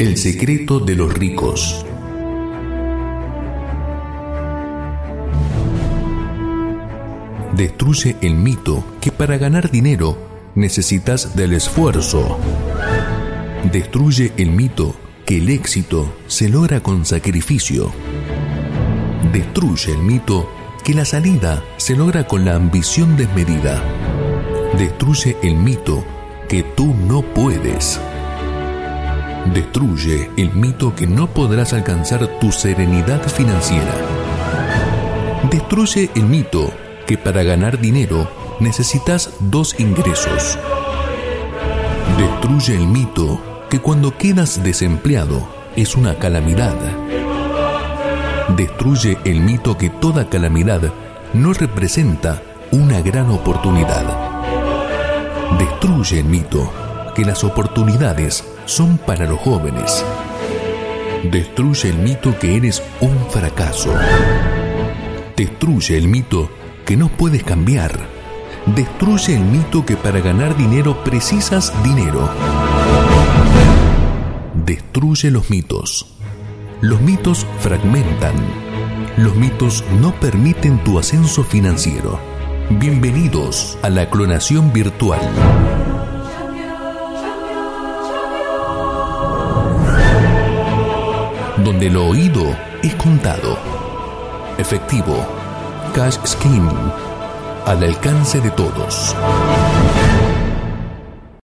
El secreto de los ricos. Destruye el mito que para ganar dinero necesitas del esfuerzo. Destruye el mito que el éxito se logra con sacrificio. Destruye el mito que la salida se logra con la ambición desmedida. Destruye el mito que tú no puedes. Destruye el mito que no podrás alcanzar tu serenidad financiera. Destruye el mito que para ganar dinero necesitas dos ingresos. Destruye el mito que cuando quedas desempleado es una calamidad. Destruye el mito que toda calamidad no representa una gran oportunidad. Destruye el mito que las oportunidades son para los jóvenes. Destruye el mito que eres un fracaso. Destruye el mito que no puedes cambiar. Destruye el mito que para ganar dinero precisas dinero. Destruye los mitos. Los mitos fragmentan. Los mitos no permiten tu ascenso financiero. Bienvenidos a la clonación virtual. Donde lo oído es contado. Efectivo. Cash Scheme. Al alcance de todos.